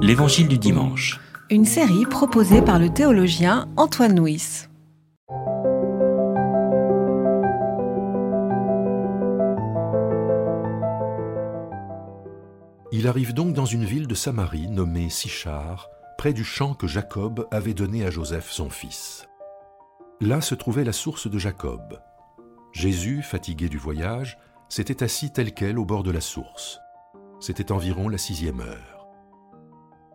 L'Évangile du dimanche. Une série proposée par le théologien Antoine Nuis. Il arrive donc dans une ville de Samarie nommée Sichar, près du champ que Jacob avait donné à Joseph son fils. Là se trouvait la source de Jacob. Jésus, fatigué du voyage, s'était assis tel quel au bord de la source. C'était environ la sixième heure.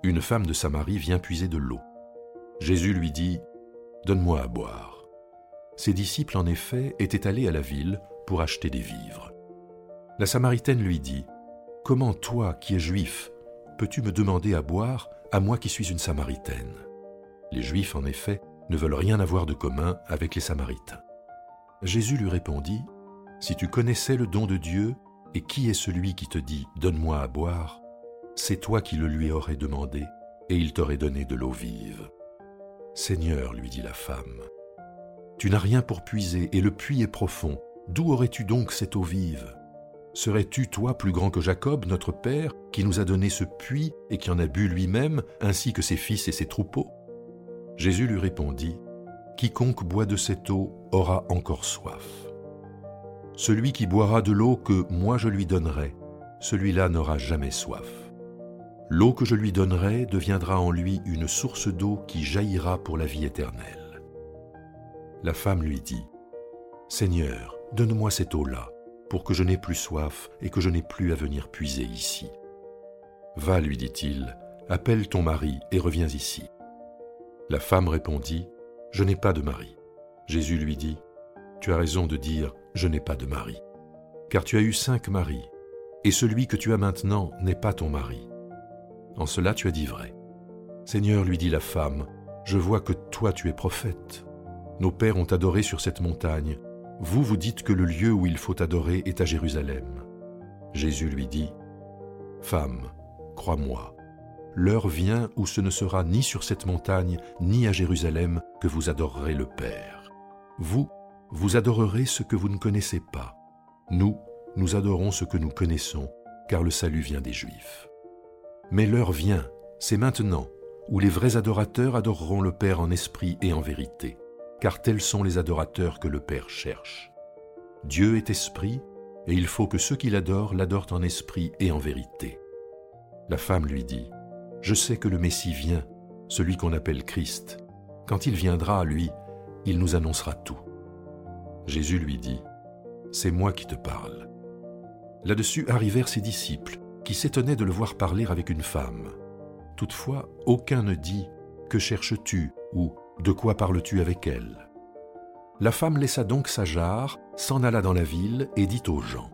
Une femme de Samarie vient puiser de l'eau. Jésus lui dit, Donne-moi à boire. Ses disciples, en effet, étaient allés à la ville pour acheter des vivres. La Samaritaine lui dit, Comment toi, qui es juif, peux-tu me demander à boire, à moi qui suis une Samaritaine? Les Juifs, en effet, ne veulent rien avoir de commun avec les Samaritains. Jésus lui répondit, Si tu connaissais le don de Dieu, et qui est celui qui te dit ⁇ Donne-moi à boire ?⁇ c'est toi qui le lui aurais demandé, et il t'aurait donné de l'eau vive. Seigneur, lui dit la femme, tu n'as rien pour puiser, et le puits est profond. D'où aurais-tu donc cette eau vive? Serais-tu, toi, plus grand que Jacob, notre père, qui nous a donné ce puits et qui en a bu lui-même, ainsi que ses fils et ses troupeaux? Jésus lui répondit, Quiconque boit de cette eau aura encore soif. Celui qui boira de l'eau que moi je lui donnerai, celui-là n'aura jamais soif. L'eau que je lui donnerai deviendra en lui une source d'eau qui jaillira pour la vie éternelle. La femme lui dit, Seigneur, donne-moi cette eau-là, pour que je n'ai plus soif et que je n'ai plus à venir puiser ici. Va, lui dit-il, appelle ton mari et reviens ici. La femme répondit, Je n'ai pas de mari. Jésus lui dit, Tu as raison de dire, Je n'ai pas de mari, car tu as eu cinq maris, et celui que tu as maintenant n'est pas ton mari. En cela tu as dit vrai. Seigneur, lui dit la femme, je vois que toi tu es prophète. Nos pères ont adoré sur cette montagne. Vous, vous dites que le lieu où il faut adorer est à Jérusalem. Jésus lui dit, Femme, crois-moi, l'heure vient où ce ne sera ni sur cette montagne, ni à Jérusalem que vous adorerez le Père. Vous, vous adorerez ce que vous ne connaissez pas. Nous, nous adorons ce que nous connaissons, car le salut vient des Juifs. Mais l'heure vient, c'est maintenant, où les vrais adorateurs adoreront le Père en esprit et en vérité, car tels sont les adorateurs que le Père cherche. Dieu est esprit, et il faut que ceux qui l'adorent l'adorent en esprit et en vérité. La femme lui dit, Je sais que le Messie vient, celui qu'on appelle Christ. Quand il viendra, lui, il nous annoncera tout. Jésus lui dit, C'est moi qui te parle. Là-dessus arrivèrent ses disciples, qui s'étonnaient de le voir parler avec une femme. Toutefois, aucun ne dit Que cherches-tu? ou De quoi parles-tu avec elle? La femme laissa donc sa jarre, s'en alla dans la ville et dit aux gens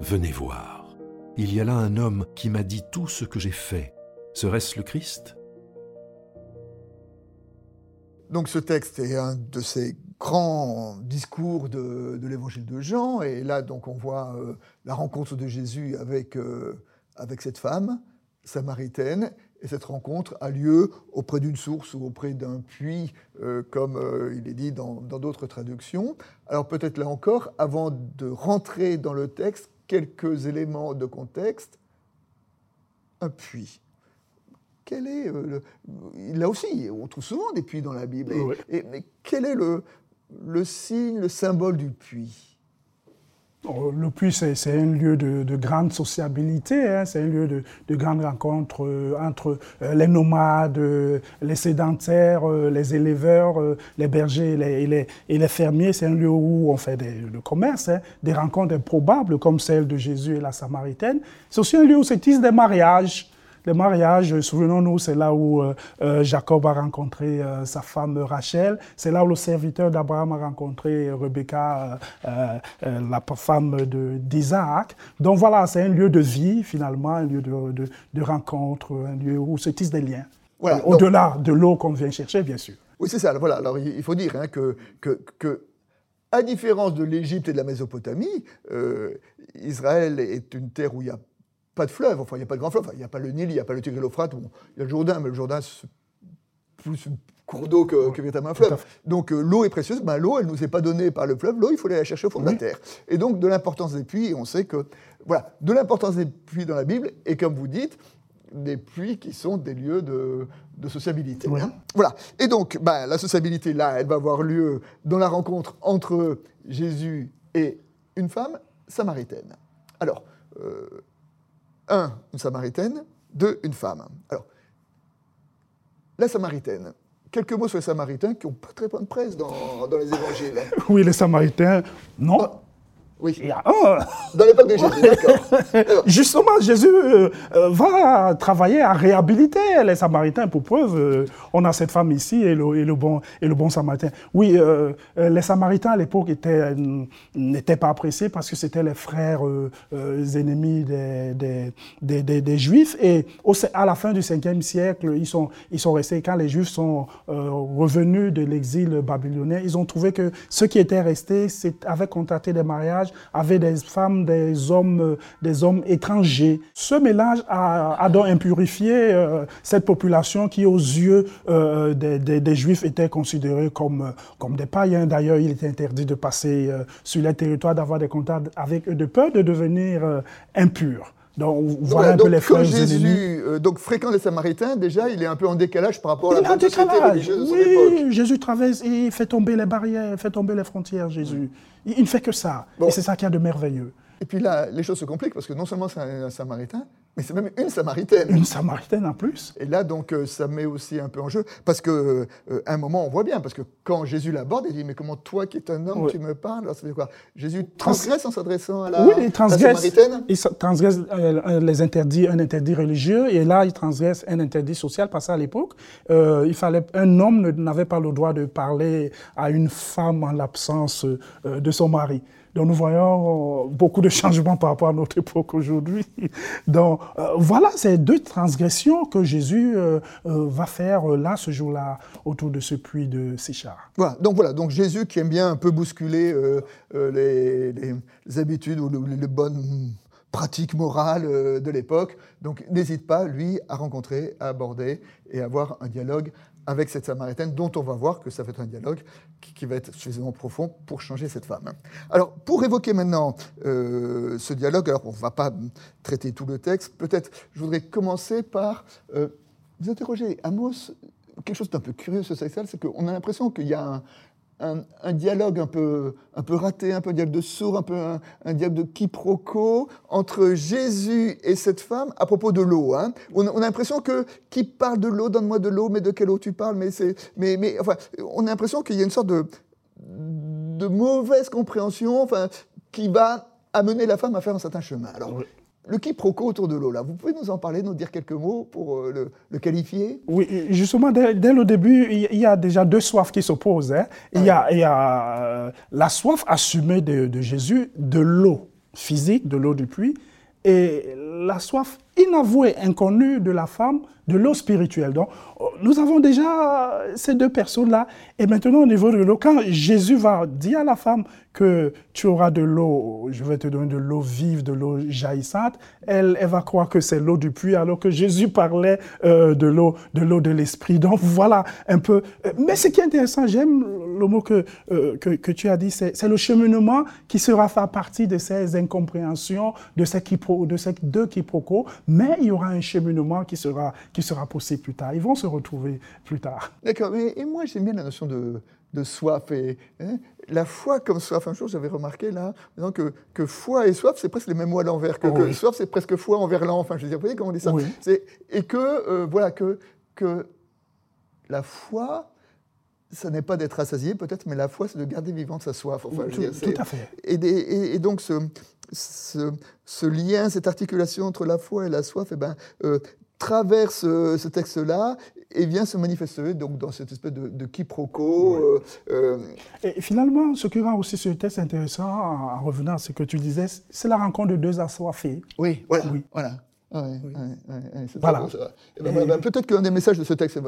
Venez voir. Il y a là un homme qui m'a dit tout ce que j'ai fait. Serait-ce le Christ? Donc ce texte est un de ces grands discours de, l'évangile de Jean, et là donc on voit euh, la rencontre de Jésus avec, euh, avec cette femme samaritaine, et cette rencontre a lieu auprès d'une source ou auprès d'un puits, euh, comme il est dit dans d'autres traductions. Alors peut-être là encore, avant de rentrer dans le texte, quelques éléments de contexte. Un puits quel est euh, le, là aussi, on trouve souvent des puits dans la Bible. Et, mais quel est le, le signe, le symbole du puits? Oh, le puits, c'est un lieu de, grande sociabilité, hein. c'est un lieu de, de grande rencontre euh, entre euh, les nomades, les sédentaires, les éleveurs, les bergers et les, et les, fermiers. C'est un lieu où on fait des, le commerce, hein. des rencontres improbables comme celle de Jésus et la Samaritaine. C'est aussi un lieu où se tissent des mariages. Le mariage, souvenons-nous, c'est là où euh, euh, Jacob a rencontré euh, sa femme Rachel. C'est là où le serviteur d'Abraham a rencontré Rebecca, la femme d'Isaac. Donc voilà, c'est un lieu de vie, finalement, un lieu de, de, rencontre, un lieu où se tissent des liens. Voilà, Au-delà de l'eau qu'on vient chercher, bien sûr. Oui, c'est ça. Voilà. Alors, il faut dire hein, que, que, que, à différence de l'Égypte et de la Mésopotamie, Israël est une terre où il y a pas de fleuve, enfin il n'y a pas de grand fleuve, il n'y a pas le Nil, il n'y a pas le Tigre et l'Euphrate, bon, il y a le Jourdain, mais le Jourdain c'est plus un cours d'eau que, que, véritablement un fleuve. Donc euh, l'eau est précieuse, ben, l'eau elle ne nous est pas donnée par le fleuve, l'eau il faut aller la chercher au fond de la terre. Et donc de l'importance des puits, on sait que, voilà, de l'importance des puits dans la Bible, et comme vous dites, des puits qui sont des lieux de, de sociabilité. Hein. Voilà. Et donc, bah, la sociabilité, là, elle va avoir lieu dans la rencontre entre Jésus et une femme samaritaine. Alors, euh, un, une samaritaine, deux, une femme. Alors, la samaritaine. Quelques mots sur les samaritains qui n'ont pas très bonne presse dans, dans les évangiles. Oui, les Samaritains, non. Ah, Oui, Il y a un. dans l'époque de Jésus, d'accord. Justement, Jésus euh, euh, va travailler à réhabiliter les Samaritains. Pour preuve, euh, on a cette femme ici et le, et le bon, et le bon Samaritain. Oui, euh, euh, les Samaritains à l'époque étaient, euh, n'étaient pas appréciés parce que c'était les frères euh, euh, ennemis des, des, des, des- des Juifs. Et au, à la fin du 5e siècle, ils sont, ils sont restés, quand les Juifs sont euh, revenus de l'exil babylonien, ils ont trouvé que ceux qui étaient restés avaient contracté des mariages, avaient des femmes, des hommes, euh, des hommes étrangers. Ce mélange a, donc impurifié euh, cette population qui, aux yeux euh, des, Juifs, était considérée comme, comme des païens. D'ailleurs, il était interdit de passer sur les territoires, d'avoir des contacts avec eux, de peur de devenir impurs. Donc, voilà un peu donc les frères ennemis. Jésus euh, donc, fréquente les Samaritains, déjà, il est un peu en décalage par rapport à Il la bonne société religieuse de son époque. Oui, Jésus traverse et fait tomber les barrières, fait tomber les frontières, Jésus. Il, il ne fait que ça. Bon. Et c'est ça qui a de merveilleux. Et puis là, les choses se compliquent parce que non seulement c'est un, un Samaritain, mais c'est même une Samaritaine. Une Samaritaine en plus. Et là, donc, euh, ça met aussi un peu en jeu, parce que euh, un moment, on voit bien, parce que quand Jésus l'aborde, il dit, mais comment toi, qui es un homme, Oui. tu me parles? Alors, ça veut dire quoi? Jésus transgresse en s'adressant à la, oui, il la transgresse, Samaritaine? Il transgresse euh, les interdits, un interdit religieux, et là, il transgresse un interdit social, parce qu'à l'époque, euh, il fallait, un homme n'avait pas le droit de parler à une femme en l'absence de son mari. Donc nous voyons euh, beaucoup de changements par rapport à notre époque aujourd'hui. Donc euh, voilà ces deux transgressions que Jésus euh, va faire là, ce jour-là, autour de ce puits de Sichar. Voilà, donc voilà, donc Jésus qui aime bien un peu bousculer les, habitudes ou le- les bonnes pratiques morales euh, de l'époque, donc n'hésite pas, lui, à rencontrer, à aborder et à avoir un dialogue avec cette Samaritaine, dont on va voir que ça va être un dialogue qui, va être suffisamment profond pour changer cette femme. Alors, pour évoquer maintenant euh, ce dialogue, alors on ne va pas traiter tout le texte, peut-être je voudrais commencer par euh, vous interroger Amos, quelque chose d'un peu curieux sur ce c'est qu'on a l'impression qu'il y a un, un- dialogue un peu, un peu raté, un peu un dialogue de sourd, un peu un, dialogue de quiproquo entre Jésus et cette femme à propos de l'eau. hein. On, a- on a l'impression que qui parle de l'eau, donne-moi de l'eau, mais de quelle eau tu parles Mais mais, mais enfin, on a l'impression qu'il y a une sorte de, de mauvaise compréhension, enfin, qui va amener la femme à faire un certain chemin. Alors. Le quiproquo autour de l'eau, là, vous pouvez nous en parler, nous dire quelques mots pour euh, le, le qualifier? Oui, justement, dès, dès le début, il y- a déjà deux soifs qui s'opposent. hein. Il y a, il y a, euh, la soif assumée de, de Jésus de l'eau physique, de l'eau du puits, et la soif inavouée, inconnue de la femme, de l'eau spirituelle. Donc, euh, nous avons déjà ces deux personnes-là. Et maintenant, au niveau de l'eau, quand Jésus va dire à la femme que tu auras de l'eau, je vais te donner de l'eau vive, de l'eau jaillissante, elle, va croire que c'est l'eau du puits, alors que Jésus parlait euh, de l'eau de l'esprit. Donc voilà un peu. euh, Mais ce qui est intéressant, j'aime le mot que, euh, que, tu as dit, c'est le cheminement qui sera fait à partir de ces incompréhensions, de ces, de ces deux quiproquos, mais il y aura un cheminement qui sera, qui sera possible plus tard. Ils vont se retrouver plus tard. D'accord, et moi j'aime bien la notion de, de soif. Et, hein, la foi comme soif, un jour j'avais remarqué là, que, que foi et soif, c'est presque les mêmes mots à l'envers. Que, Oui. soif, c'est presque foi envers l'an. Enfin, je veux dire, vous voyez comment on dit ça Oui. Et que, euh, voilà, que, que la foi, ça n'est pas d'être rassasié peut-être, mais la foi, c'est de garder vivante sa soif. Enfin, tout, dire, c'est- tout à fait. et, des- et- et donc ce, ce, ce lien, cette articulation entre la foi et la soif, eh ben, euh, traverse euh, ce texte-là et vient se manifester donc, dans cette espèce de, de quiproquo. euh, euh, Et finalement, ce qui rend aussi ce texte intéressant, en en revenant à ce que tu disais, c'est la rencontre de deux assoiffés. oui, voilà. Oui. voilà. Ouais, ouais, ouais, ouais, Voilà. ben, ben, Peut-être qu'un des messages de ce texte,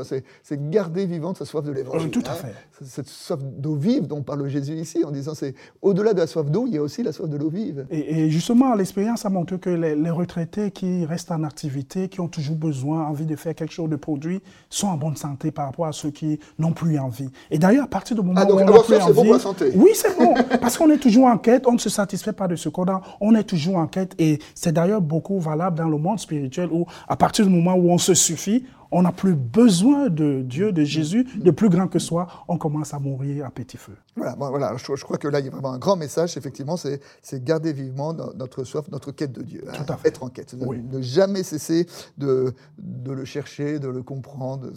c'est garder vivante sa soif de l'évangile. Tout à hein. fait. Cette soif d'eau vive dont parle Jésus ici, en disant c'est au-delà de la soif d'eau, il y a aussi la soif de l'eau vive. Et, et justement, l'expérience a montré que les, les retraités qui restent en activité, qui ont toujours besoin, envie de faire quelque chose de produit, sont en bonne santé par rapport à ceux qui n'ont plus envie. Et d'ailleurs, à partir du moment Ah, donc où on n'a plus c'est bon envie, pour la santé. oui, c'est bon, parce qu'on est toujours en quête, on ne se satisfait pas de ce qu'on a, on est toujours en quête, et c'est d'ailleurs beaucoup valable dans le monde. Monde spirituel où, à partir du moment où on se suffit, on n'a plus besoin de Dieu, de Jésus, de plus grand que soi, on commence à mourir à petit feu. Voilà, voilà je, crois que là, il y a vraiment un grand message, effectivement, c'est garder vivement notre soif, notre quête de Dieu. Tout à fait. Être en quête, ne, jamais cesser de, de, le chercher, de le comprendre.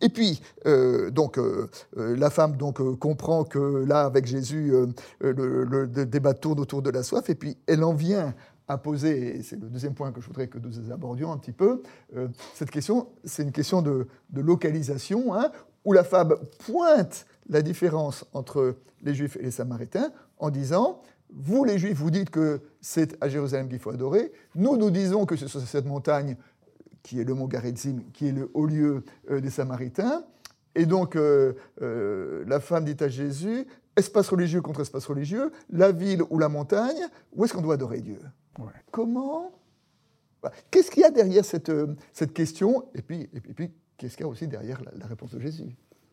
Et puis, euh, donc, euh, euh, la femme donc, comprend que là, avec Jésus, le, le, débat tourne autour de la soif, et puis elle en vient à et c'est le deuxième point que je voudrais que nous abordions un petit peu, euh, cette question, c'est une question de, localisation, hein, où la femme pointe la différence entre les Juifs et les Samaritains en disant, vous les Juifs, vous dites que c'est à Jérusalem qu'il faut adorer, nous, nous disons que c'est sur cette montagne qui est le mont Garitzim, qui est le haut lieu euh, des Samaritains, et donc euh, la femme dit à Jésus, espace religieux contre espace religieux, la ville ou la montagne, où est-ce qu'on doit adorer Dieu? Comment Qu'est-ce qu'il y a derrière cette, euh, cette question Et puis, et puis, qu'est-ce qu'il y a aussi derrière la, réponse de Jésus?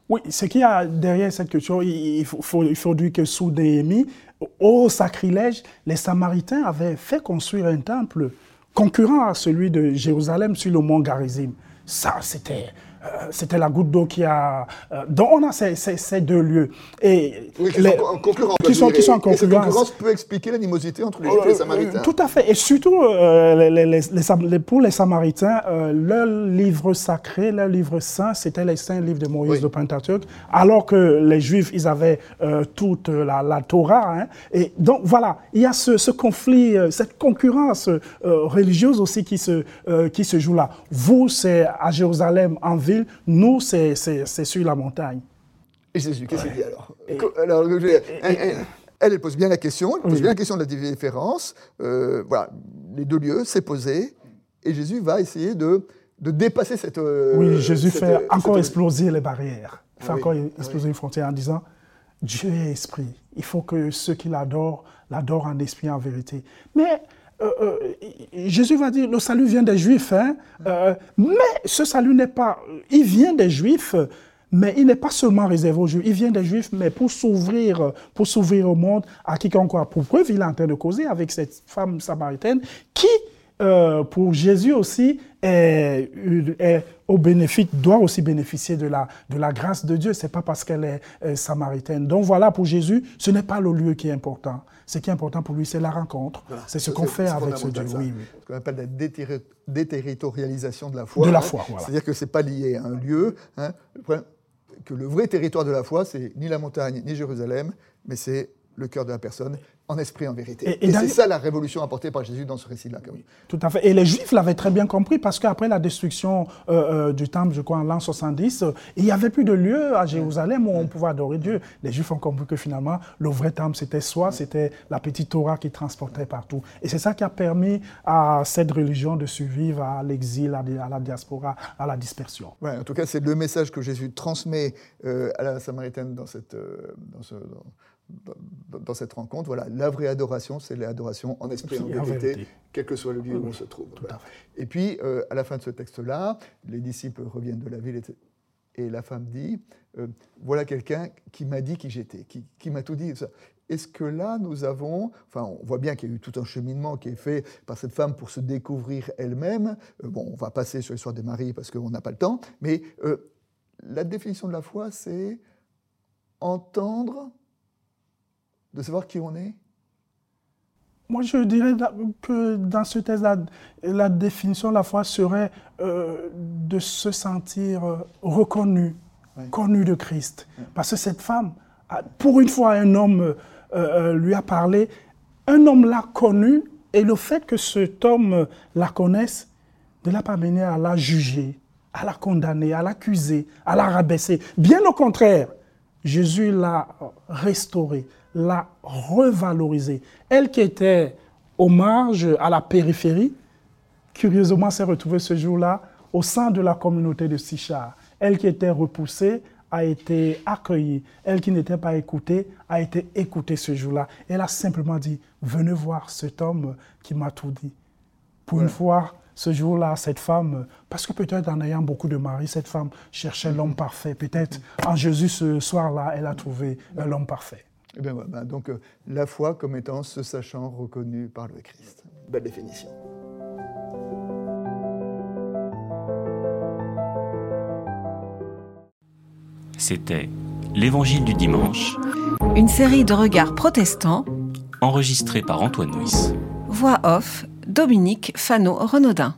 Oui, ce qu'il y a derrière cette question, il faut, il faut dire que sous Néhémie, au sacrilège, les Samaritains avaient fait construire un temple concurrent à celui de Jérusalem sur le mont Garizim. Ça, c'était c'était la goutte d'eau qui a. Euh, donc on a ces, ces, deux lieux. Et qui, les, sont en concurrence. Qui sont, qui sont en concurrence. Et cette concurrence peut expliquer l'animosité entre les Juifs et les euh, Samaritains. Tout à fait. Et surtout, les, les, pour les Samaritains, leur livre sacré, leur livre saint, c'était les saints livres de Moïse de Pentateuque, alors que les Juifs, ils avaient toute la, la Torah. Hein. Et donc voilà, il y a ce, ce conflit, cette concurrence religieuse aussi qui se, qui se joue là. Vous, c'est à Jérusalem, en ville, nous, c'est sur la montagne. Et Jésus, qu'est-ce qu'il dit alors, alors elle, pose bien la question, elle pose bien la question de la différence. Euh, voilà, les deux lieux, c'est posé, et Jésus va essayer de, de dépasser cette. Euh, oui, Jésus fait encore exploser les barrières, fait encore exploser une frontière en disant Dieu est esprit. Il faut que ceux qui l'adorent l'adorent en esprit en vérité. Mais euh, euh, Jésus va dire, le salut vient des Juifs, hein, euh, mais ce salut n'est pas, il vient des Juifs, mais il n'est pas seulement réservé aux Juifs, il vient des Juifs, mais pour s'ouvrir, pour s'ouvrir au monde, à quiconque croit. Pour preuve, il est en train de causer avec cette femme samaritaine qui, pour Jésus aussi, est, au bénéfice, doit aussi bénéficier de la, de la grâce de Dieu. C'est pas parce qu'elle est samaritaine. Donc voilà, pour Jésus, ce n'est pas le lieu qui est important. Ce qui est important pour lui, c'est la rencontre. C'est ce qu'on fait avec ce Dieu. Oui, Ce qu'on appelle la déterritorialisation de la foi. De la foi, voilà. C'est-à-dire que ce n'est pas lié à un lieu. Hein. que le vrai territoire de la foi, c'est ni la montagne, ni Jérusalem, mais c'est le cœur de la personne en esprit, en vérité. Et, c'est ça la révolution apportée par Jésus dans ce récit-là. Tout à fait. Et les Juifs l'avaient très bien compris parce qu'après la destruction euh, euh, du temple, je crois en l'an 70, il n'y avait plus de lieu à Jérusalem où on pouvait adorer Dieu. Les Juifs ont compris que finalement, le vrai temple, c'était soi, c'était la petite Torah qui transportait partout. Et c'est ça qui a permis à cette religion de survivre à l'exil, à, la diaspora, à la dispersion. Ouais, en tout cas, c'est le message que Jésus transmet euh, à la Samaritaine dans cette... dans ce, dans, cette rencontre. Voilà, la vraie adoration, c'est l'adoration en esprit et en vérité, quel que soit le lieu où on se trouve. Et puis, euh, à la fin de ce texte-là, les disciples reviennent de la ville et la femme dit euh, Voilà quelqu'un qui m'a dit qui j'étais, qui, m'a tout dit. Est-ce que là, nous avons, enfin, on voit bien qu'il y a eu tout un cheminement qui est fait par cette femme pour se découvrir elle-même. Euh, bon, on va passer sur l'histoire des maris parce qu'on n'a pas le temps, mais la définition de la foi, c'est entendre de savoir qui on est Moi, je dirais que dans ce texte, la, définition de la foi serait euh, de se sentir euh, reconnu, connu de Christ. Parce que cette femme, pour une fois, un homme euh, lui a parlé, un homme l'a connu, et le fait que cet homme la connaisse ne l'a pas mené à la juger, à la condamner, à l'accuser, à la rabaisser. Bien au contraire, Jésus l'a restaurée, l'a revalorisée. Elle qui était au marge, à la périphérie, curieusement s'est retrouvée ce jour-là au sein de la communauté de Sichar. Elle qui était repoussée a été accueillie. Elle qui n'était pas écoutée a été écoutée ce jour-là. Elle a simplement dit, venez voir cet homme qui m'a tout dit. Pour une fois, ce jour-là, cette femme, parce que peut-être en ayant beaucoup de maris, cette femme cherchait l'homme parfait. Peut-être en Jésus ce soir-là, elle a trouvé l'homme parfait. Eh Donc euh, la foi comme étant ce sachant reconnu par le Christ. Belle définition. C'était L'Évangile du dimanche. Une série de regards protestants. Enregistrée par Antoine Nuis. Voix off, Dominique Fano-Renaudin.